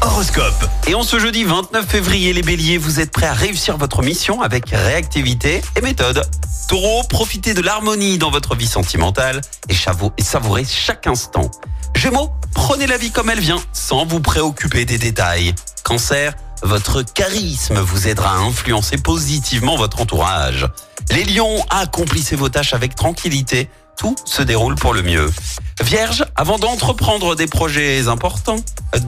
Horoscope. Et en ce jeudi 29 février, les béliers, vous êtes prêts à réussir votre mission avec réactivité et méthode. Taureau, profitez de l'harmonie dans votre vie sentimentale et et savourez chaque instant. Gémeaux, prenez la vie comme elle vient, sans vous préoccuper des détails. Cancer, votre charisme vous aidera à influencer positivement votre entourage. Les lions, accomplissez vos tâches avec tranquillité. Tout se déroule pour le mieux. Vierge, avant d'entreprendre des projets importants,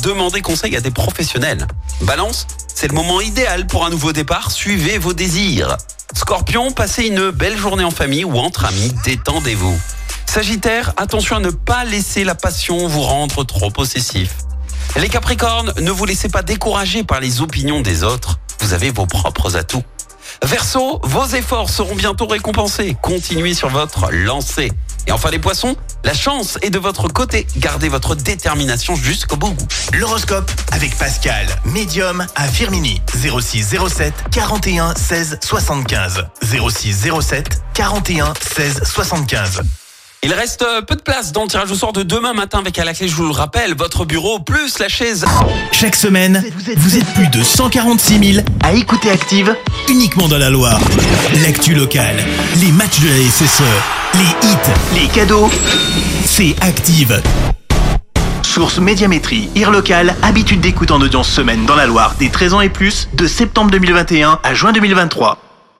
demandez conseil à des professionnels. Balance, c'est le moment idéal pour un nouveau départ, suivez vos désirs. Scorpion, passez une belle journée en famille ou entre amis, détendez-vous. Sagittaire, attention à ne pas laisser la passion vous rendre trop possessif. Les Capricornes, ne vous laissez pas décourager par les opinions des autres, vous avez vos propres atouts. Verseau, vos efforts seront bientôt récompensés. Continuez sur votre lancée. Et enfin les poissons, la chance est de votre côté. Gardez votre détermination jusqu'au bout. L'horoscope avec Pascal, médium à Firmini. 06 07 41 16 75. 06 07 41 16 75. Il reste euh, peu de place dans le tirage au sort de demain matin avec à la clé, je vous le rappelle, votre bureau plus la chaise. Chaque semaine, vous êtes plus de 146 000 à écouter Active uniquement dans la Loire. L'actu locale, les matchs de la SSE, les hits, les cadeaux, c'est Active. Source Médiamétrie, IR local, habitude d'écoute en audience semaine dans la Loire des 13 ans et plus, de septembre 2021 à juin 2023.